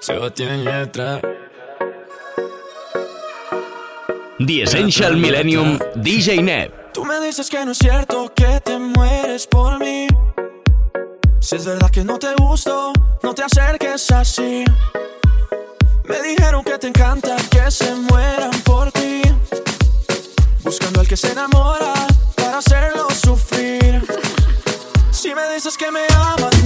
Sebastián Yatra. The Essential Millennium DJ Neb. Tú me dices que no es cierto que te mueres por mí. Si es verdad que no te gusto, no te acerques así. Me dijeron que te encanta que se mueran por ti. Buscando al que se enamora para hacerlo sufrir. Si me dices que me amas.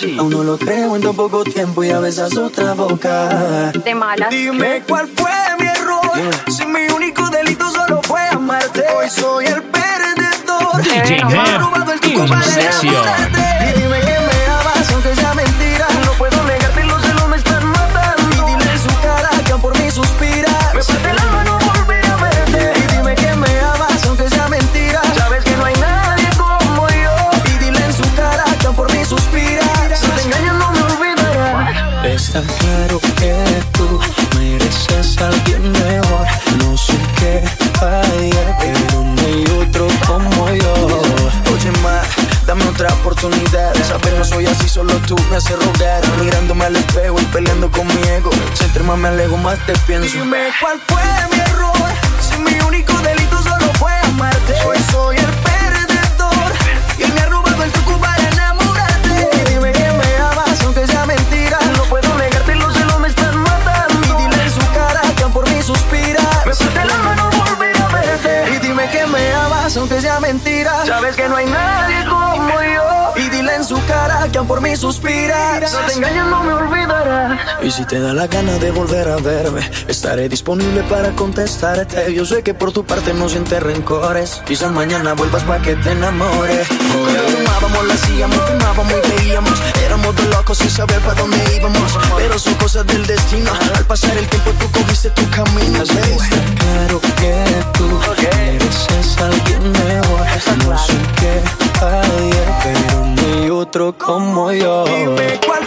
así. Aún no lo creo en tan poco tiempo y a veces otra boca. De mala. Dime cuál fue se rogaron Mirándome al espejo y peleando con mi ego. Más me alejo más te pienso. Dime cuál fue mi error. Si mi único delito solo fue amarte. Hoy soy el perdedor. Y me ha robado el truco para enamorarte. Y Dime que me amas aunque sea mentira. No puedo negarte y los celos me están matando. Y dile en su cara que por mí suspira. Me suelte la mano volver a verte. Y dime que me amas aunque sea mentira. Sabes que no hay nada por mí suspiras. No te engañes, no me olvidarás. Y si te da la gana de volver a verme, estaré disponible para contestarte. Yo sé que por tu parte no sientes rencores. Quizás mañana vuelvas para que te enamores. Oh, como lo hacíamos, fumábamos y veíamos. Éramos dos locos sin saber para dónde íbamos. Pero son cosas del destino. Al pasar el tiempo tú cogiste tu camino. Está claro que tú mereces alguien mejor. No sé qué ayer, pero ni otro como yo. Dime cuál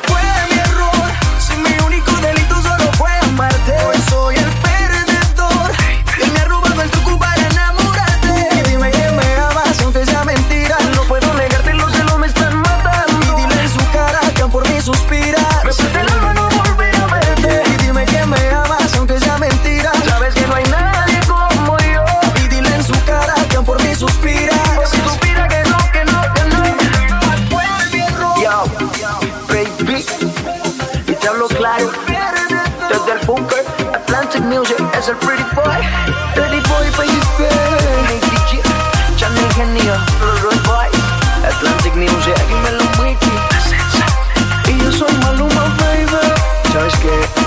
el pretty boy, pretty boy pa' usted. Nicky Jam, channel Genio, Roy Boy, Atlantic Music y Melo Wiki. Y yo soy Maluma, baby. ¿Sabes qué?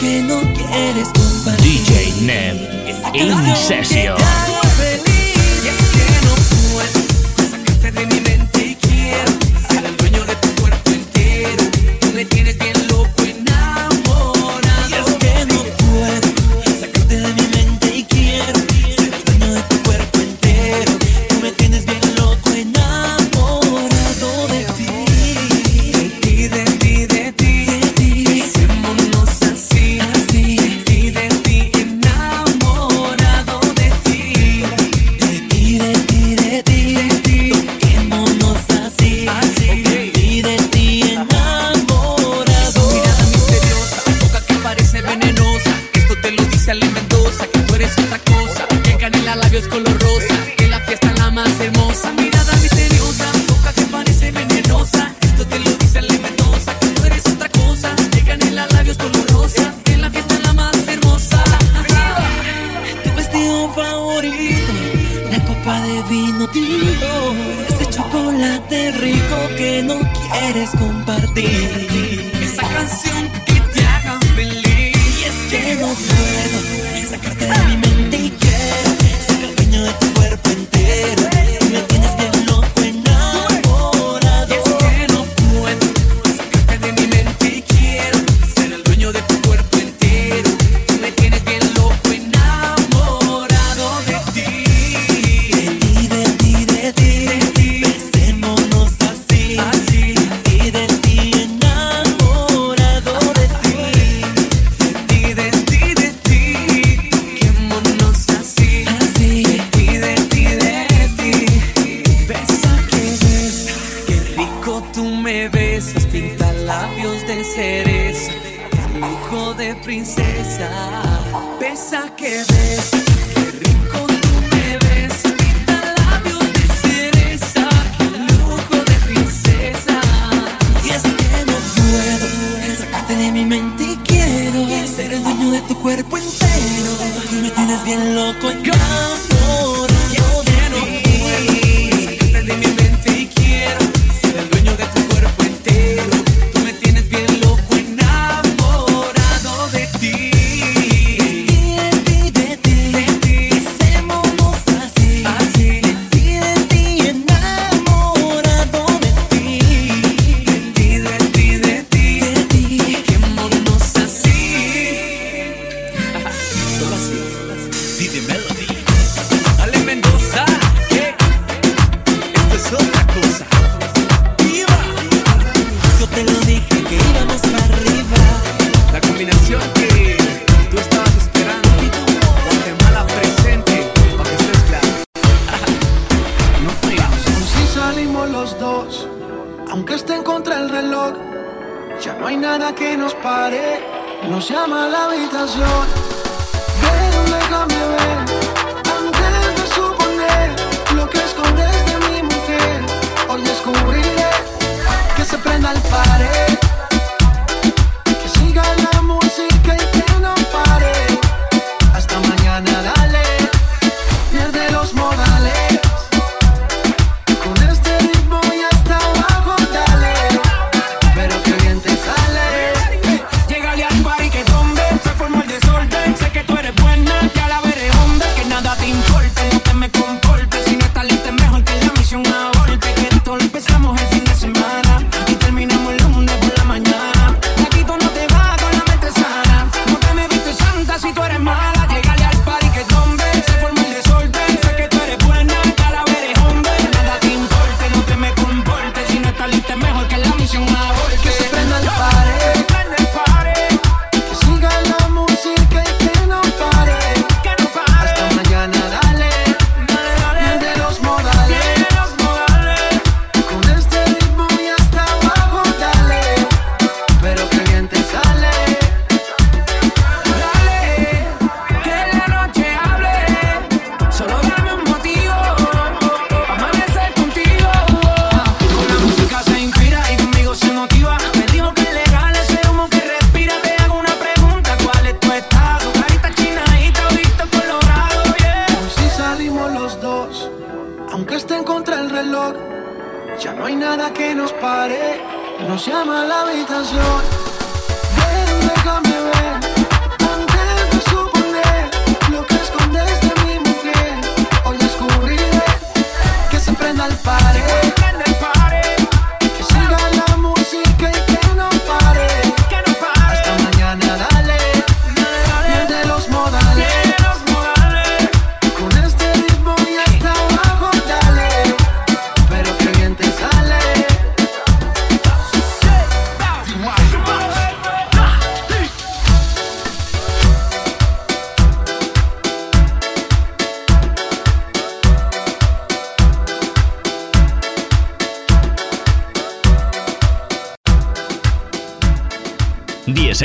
Que no quieres compartir. DJ Neb in session.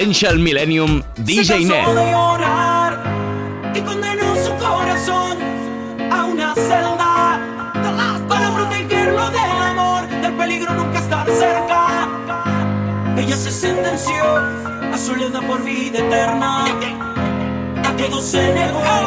Essential Millennium DJ Net. y condenó su corazón a una celda para protegerlo del amor, del peligro nunca estar cerca. Ella se sentenció a soledad por vida eterna, a que se negó.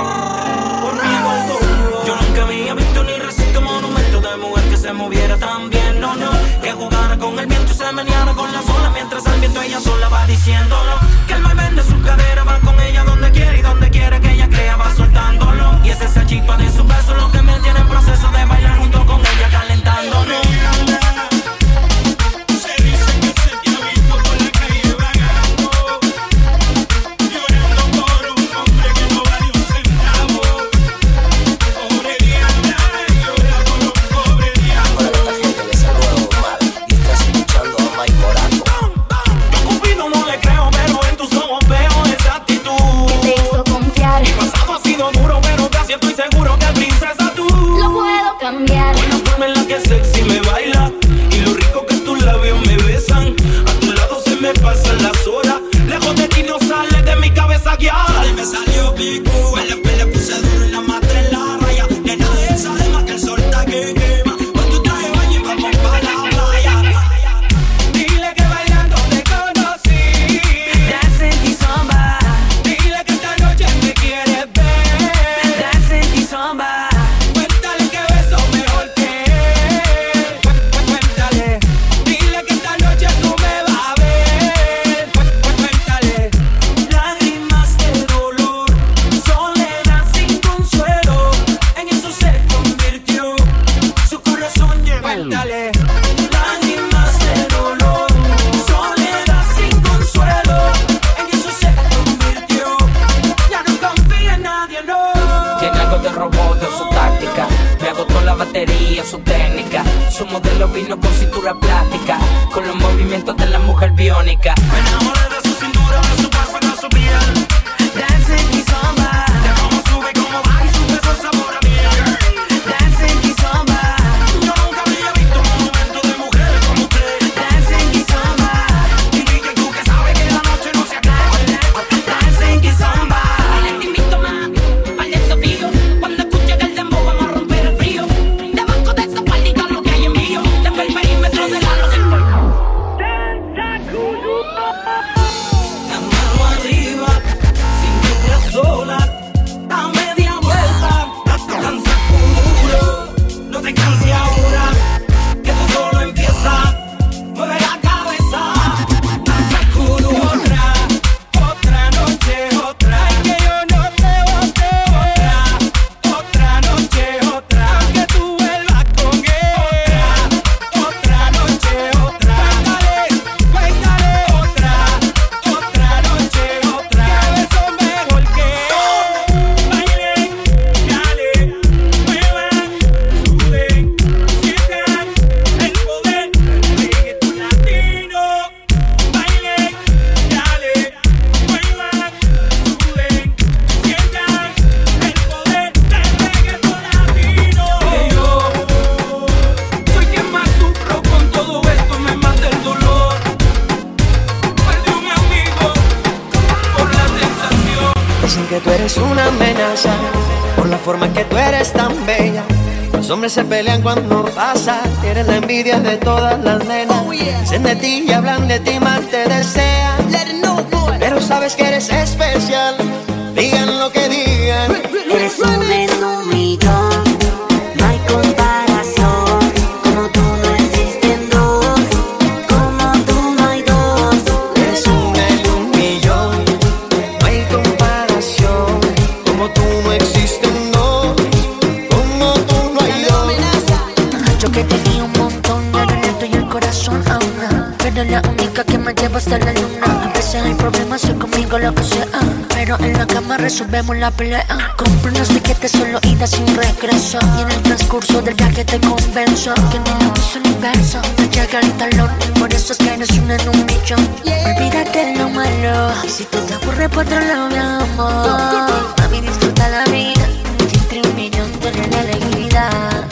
Si tú te aburres por otro lado, mi amor. Mami, disfruta la vida. Entre un millón tú eres la alegría.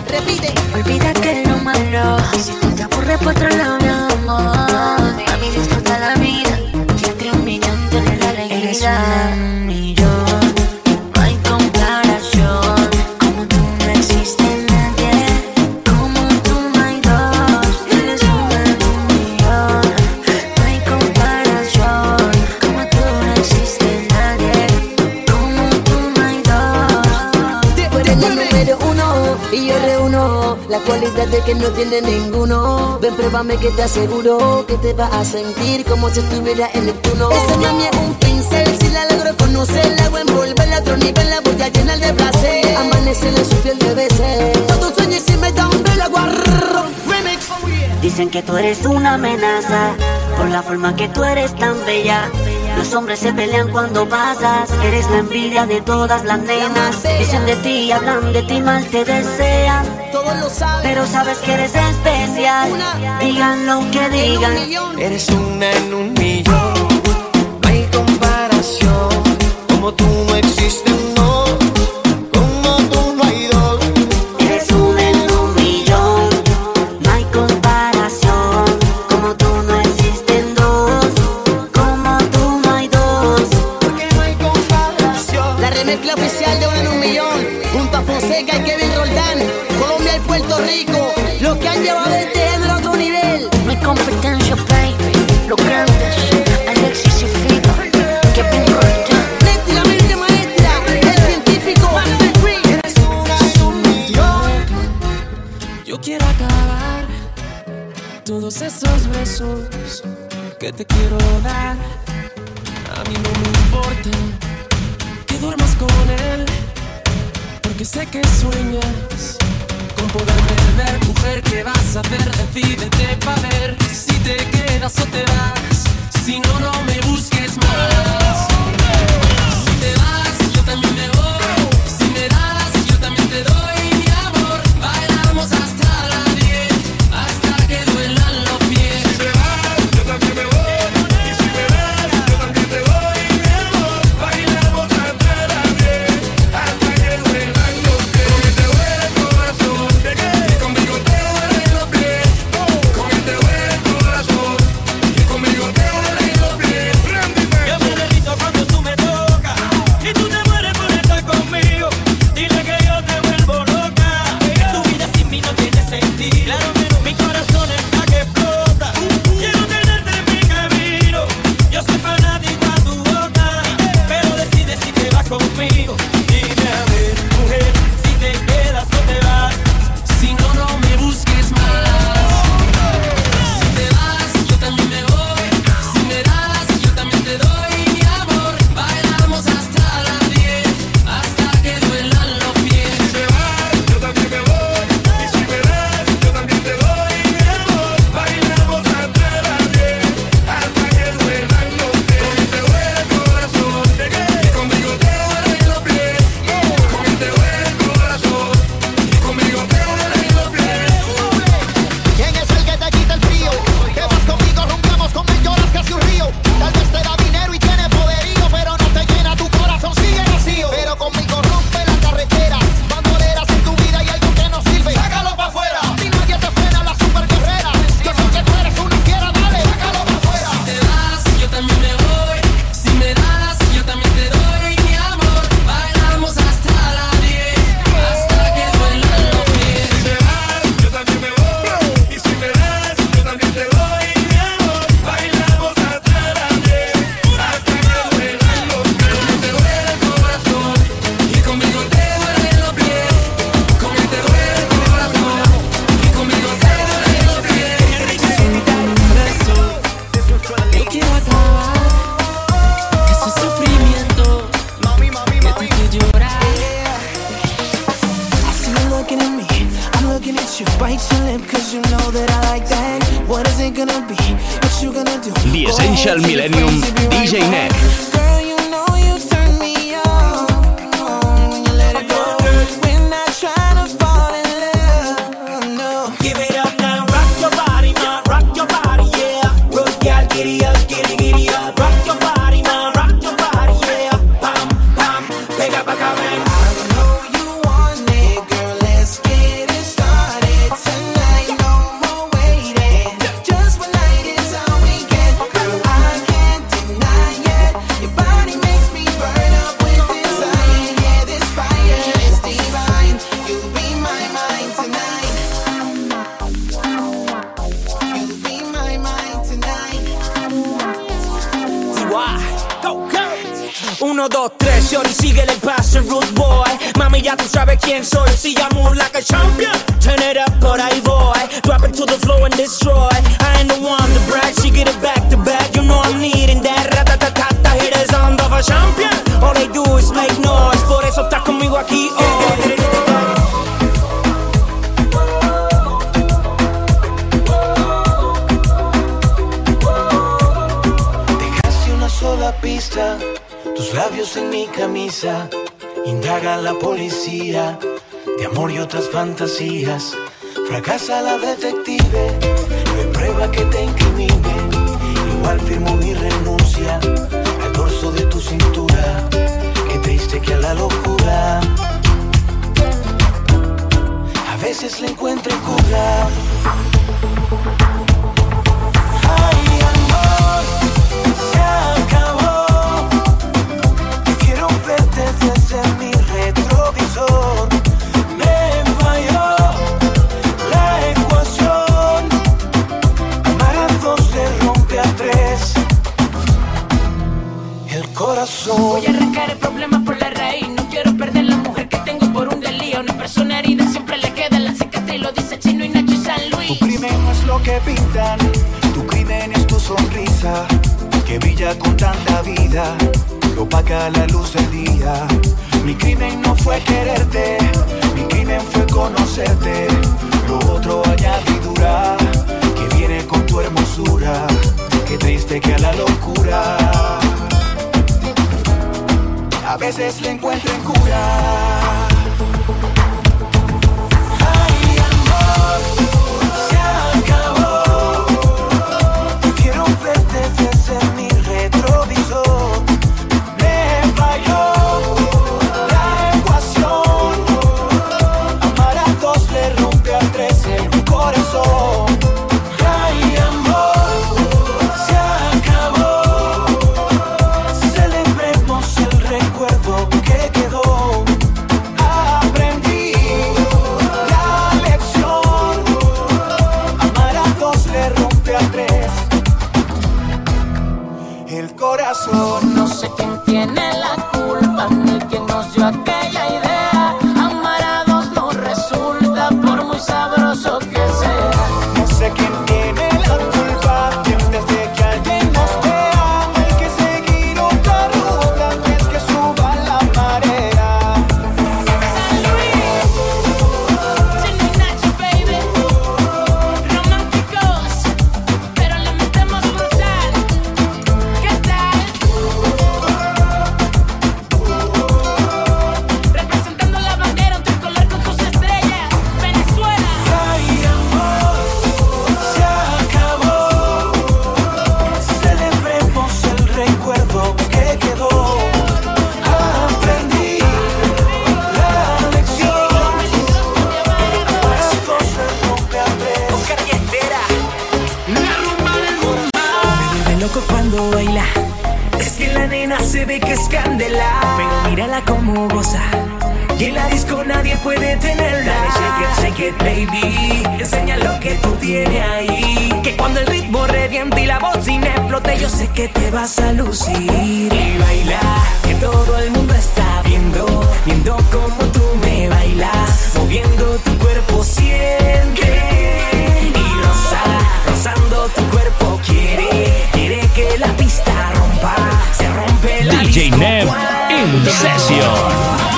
Repite. Olvídate de lo malo. Si tú te aburres por otro lado, mi amor. Mami, disfruta la vida. Entre un millón tú eres la alegría. que no tiene ninguno. Ven, pruébame que te aseguro que te vas a sentir como si estuviera en Neptuno. Esa mami es un pincel, si la logro conocer, la voy a envolver a otro nivel, la voy a llenar de placer. Amanecerle su piel de veces. Todo sueño y si me da un velo, guarro. Dicen que tú eres una amenaza por la forma que tú eres tan bella. Los hombres se pelean cuando pasas, eres la envidia de todas las nenas. Dicen de ti, hablan de ti, mal te desean. Pero sabes que eres especial. Una, digan lo que digan. Eres una en un millón. o te vas. Si no, no me busques más. que brilla con tanta vida, lo opaca la luz del día. Mi crimen no fue quererte, mi crimen fue conocerte, lo otro añadidura que viene con tu hermosura, que triste que a la locura. A veces le encuentro en cura. cuando baila. Es que la nena se ve que es candela. Pero mírala como goza. Y en la disco nadie puede tenerla. Shake it, shake it, baby. Enseña lo que tú tienes ahí. Que cuando el ritmo reviente y la bocina explote, yo sé que te vas a lucir. Y baila, que todo el mundo está viendo. Viendo cómo tú me bailas. Moviendo tu cuerpo, siente. Y rosa, rozando tu cuerpo la pista rompa, se rompe la DJ Nev en sesión.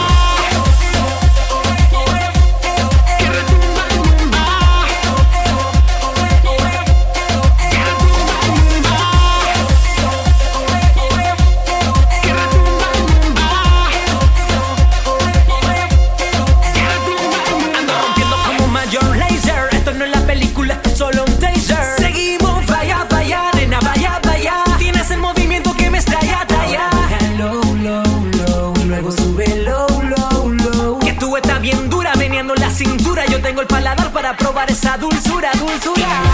probar esa dulzura, dulzura.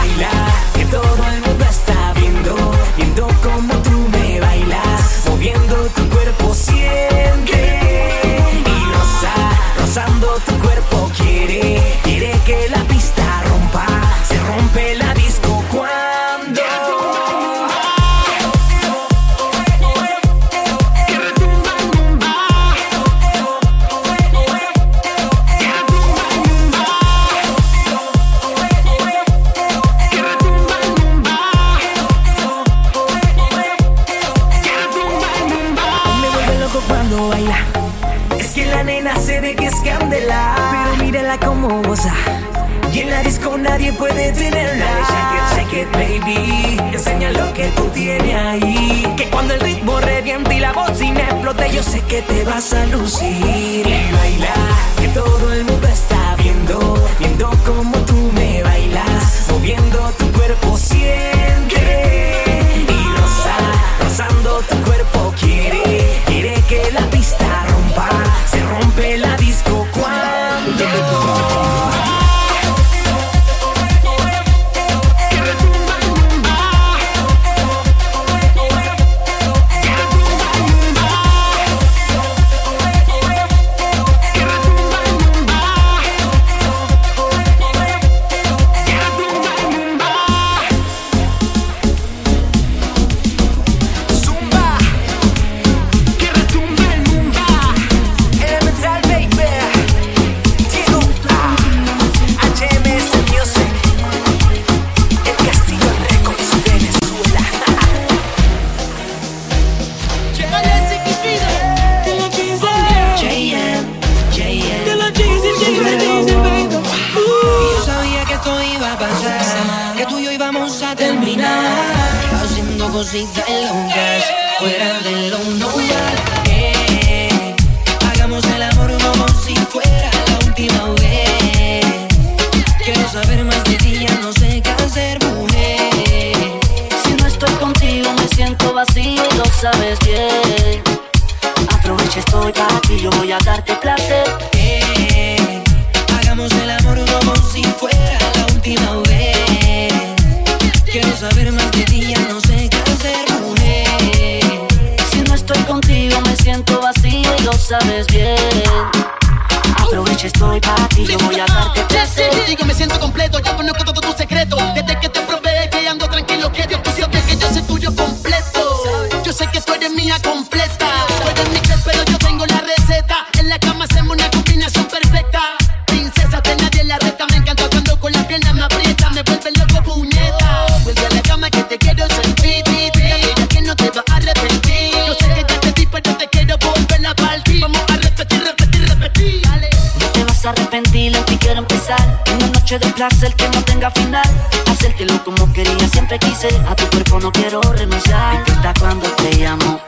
Vas a arrepentir, en ti quiero empezar. Una noche de placer que no tenga final. Hacértelo como quería, siempre quise. A tu cuerpo no quiero renunciar. Dispuesta cuando te llamo.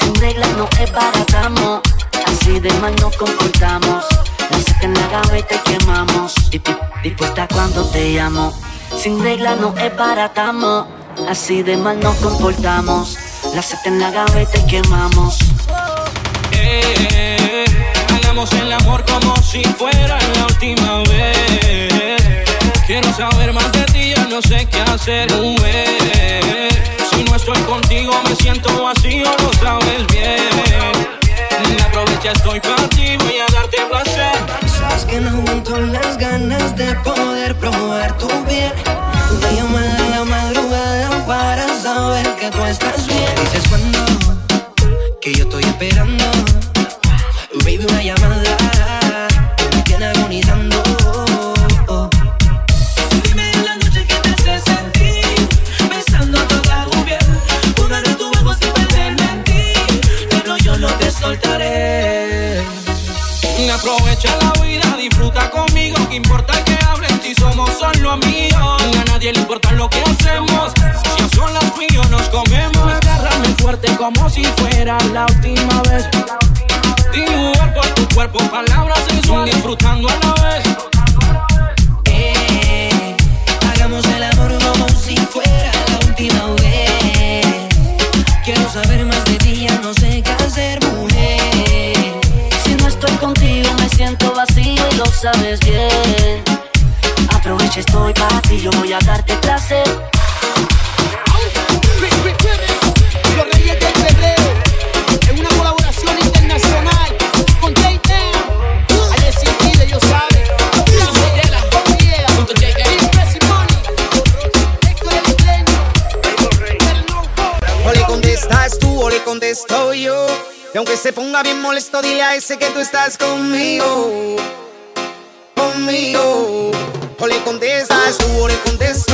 Sin reglas no es baratamo. Así de mal nos comportamos. La saca en la gaveta y quemamos. Dispuesta cuando te llamo. Sin reglas no es baratamo. Así de mal nos comportamos. La saca en la gaveta y quemamos. Eh, hagamos el amor como si fuera la última vez. Quiero saber más de ti, ya no sé qué hacer, mujer. Si no estoy contigo, me siento vacío, lo sabes bien. Aprovecha, estoy para ti, voy a darte placer. Sabes que no aguanto las ganas de poder probar tu piel. Una llamada en la madrugada para saber que tú estás bien. Dices cuando que yo estoy esperando. Baby, una llamada me tiene agonizando. Dime en la noche que te hace sentir, besando toda tu piel. Una de tu ojos sin perderme en ti, pero yo no te soltaré. Aprovecha la vida, disfruta conmigo. Que importa que hablen si somos solo amigos. A nadie le importa lo que hacemos. Si a solas yo nos comemos. Agárrame fuerte como si fuera la última vez. Dibujar por tu cuerpo palabras sensuales. Disfrutando a la vez. Eh, hagamos el amor como si fuera la última vez. Quiero saber más de ti, ya no sé qué hacer, mujer. Si no estoy contigo me siento vacío y lo sabes bien. Aprovecha, estoy para ti, yo voy a darte placer. Contesto yo. Y aunque se ponga bien molesto, dile a ese que tú estás conmigo. Conmigo. O le contestas tú o le contesto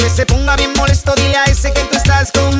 Aunque se ponga bien molesto, dile a ese que tú estás conmigo.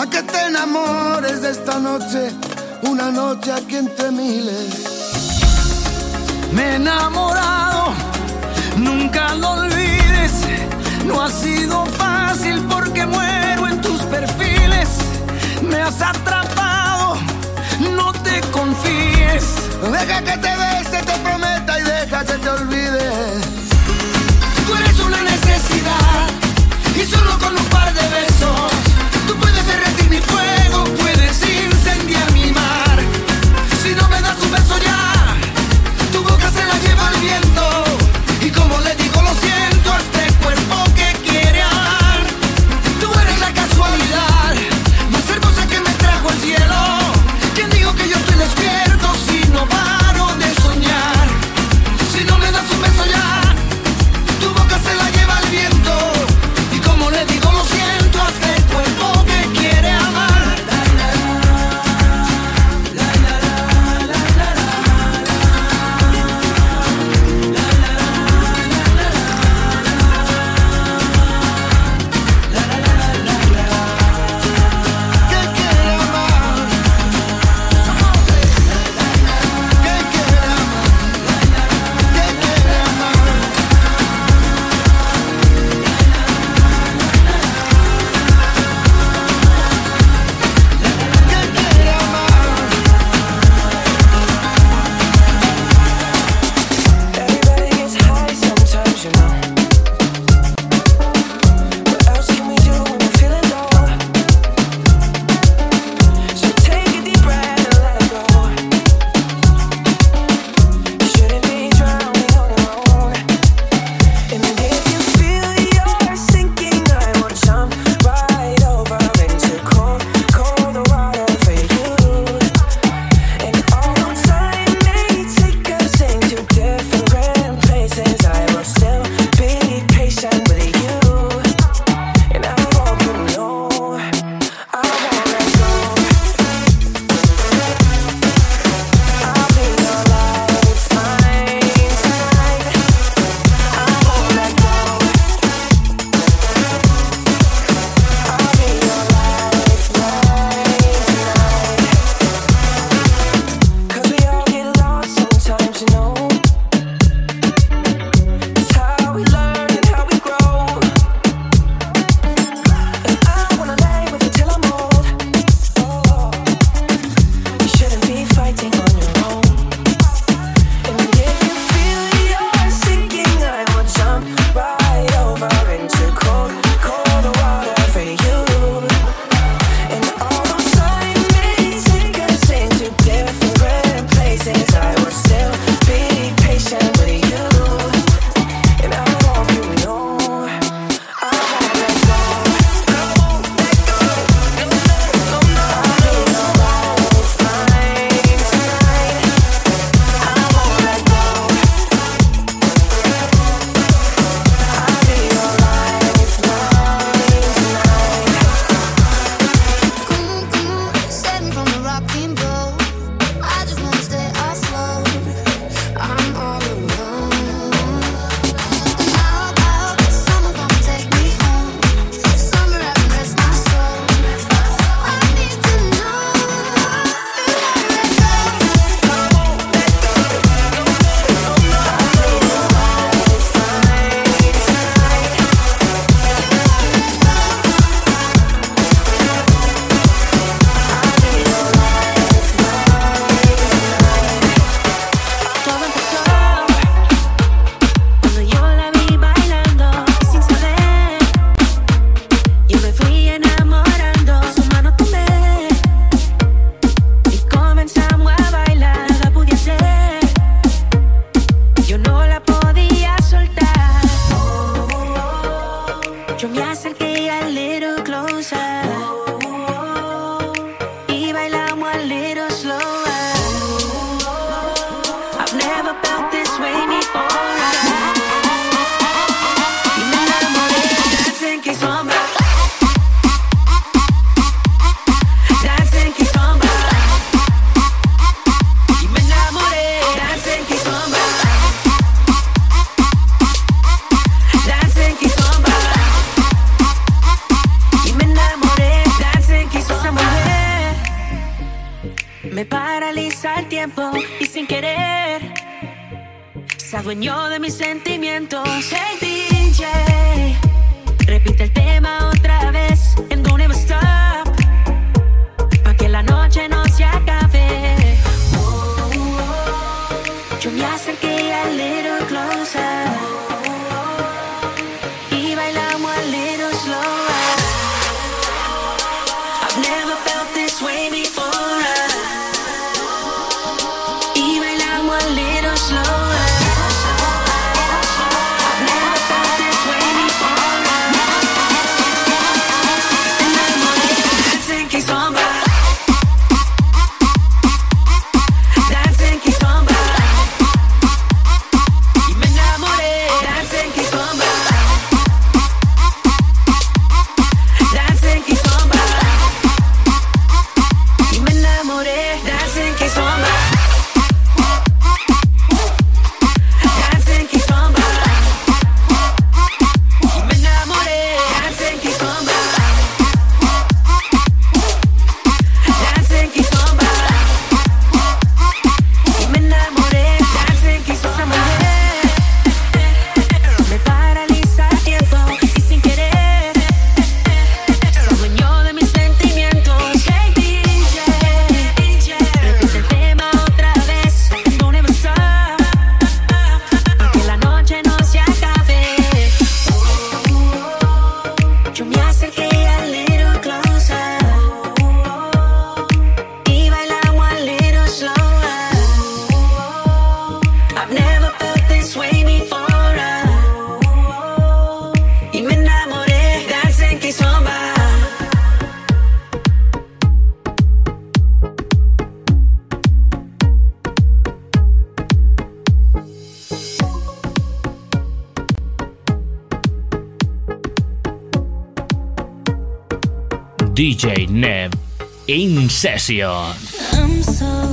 a que te enamores de esta noche, una noche aquí entre miles. Me he enamorado, nunca lo olvides, no ha sido fácil porque muero en tus perfiles, me has atrapado, no te confíes, deja que te bese, te prometa y deja que te olvide. Tú eres una necesidad y solo con un par de besos fuego. me acerqué al se adueñó de mis sentimientos. Hey DJ Nev in session.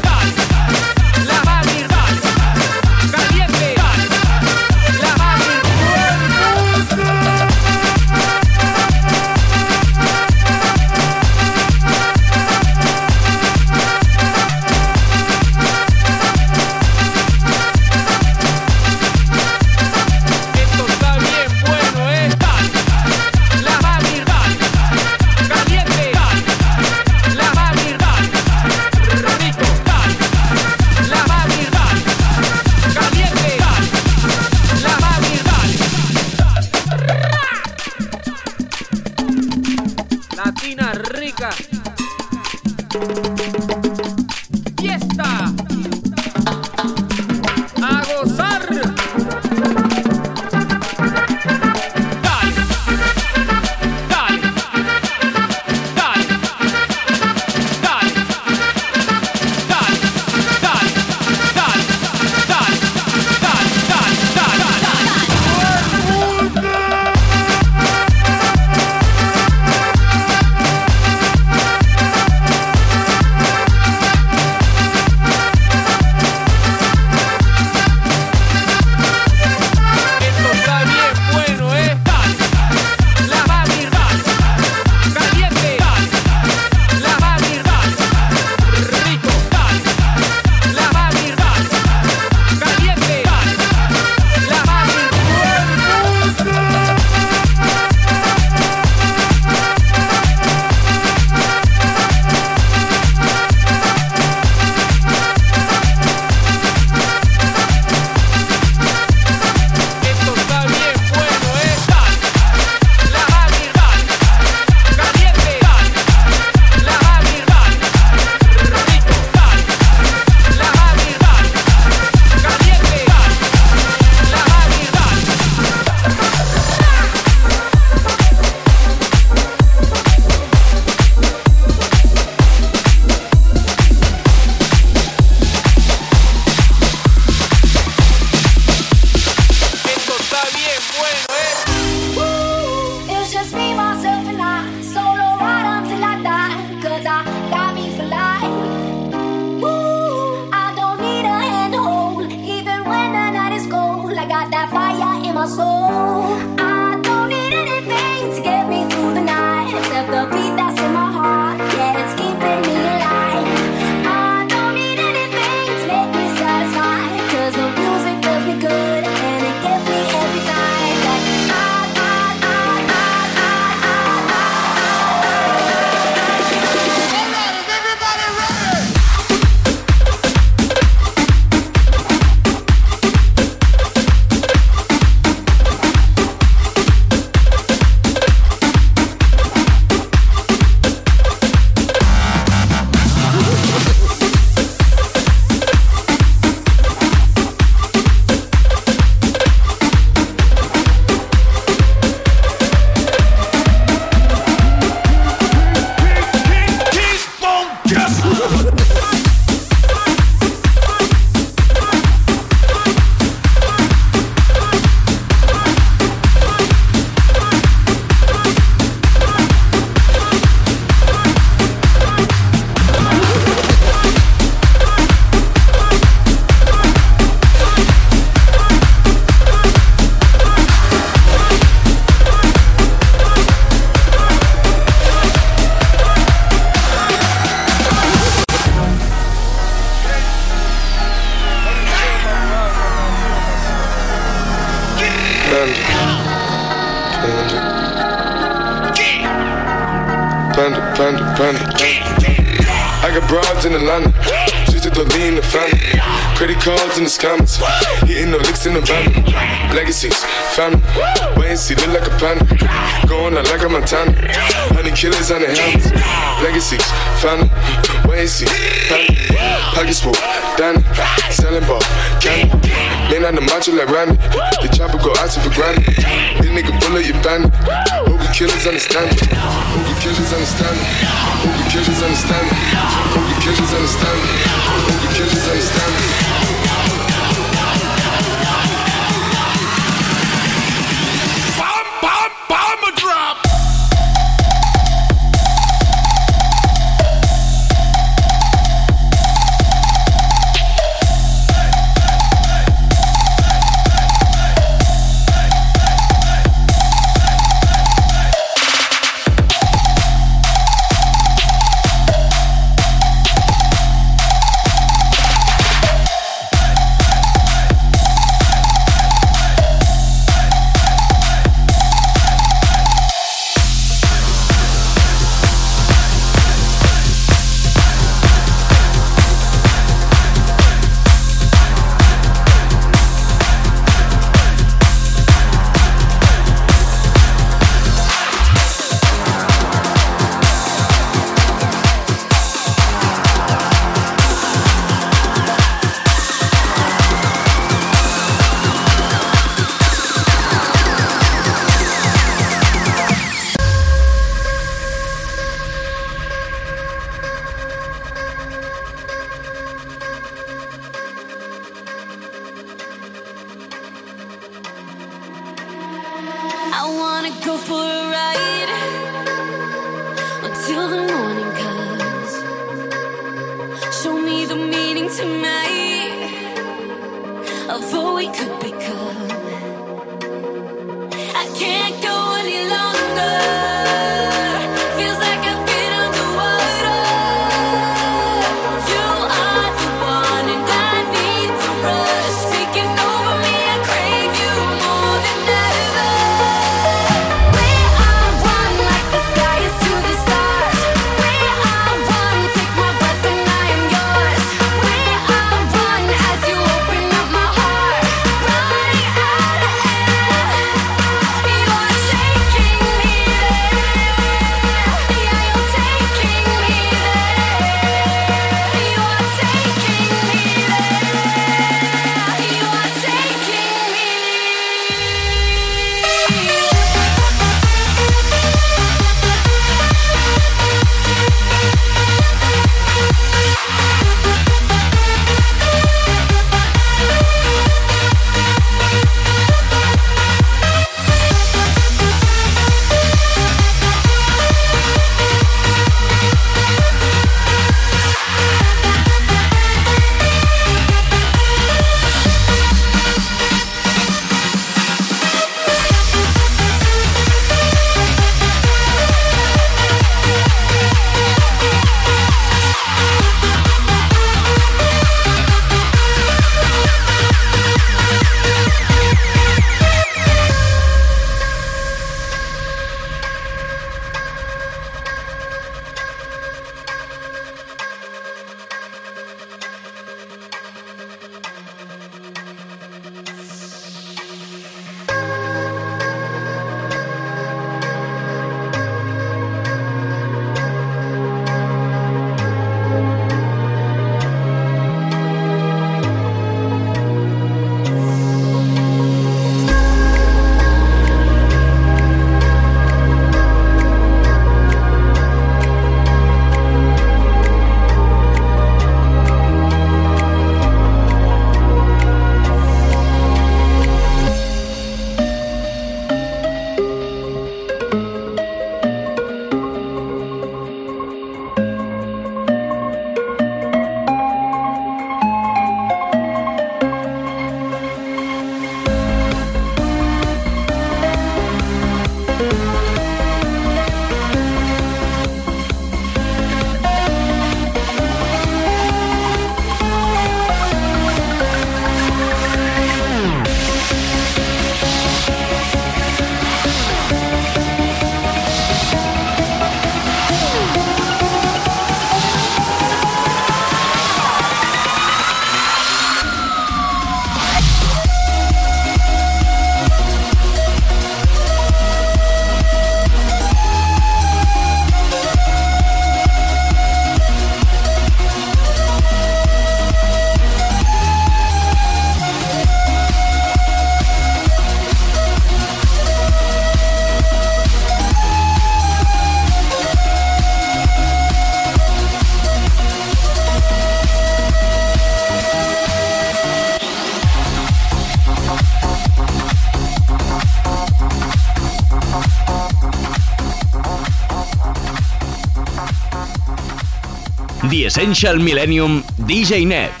Essential Millennium DJ Net.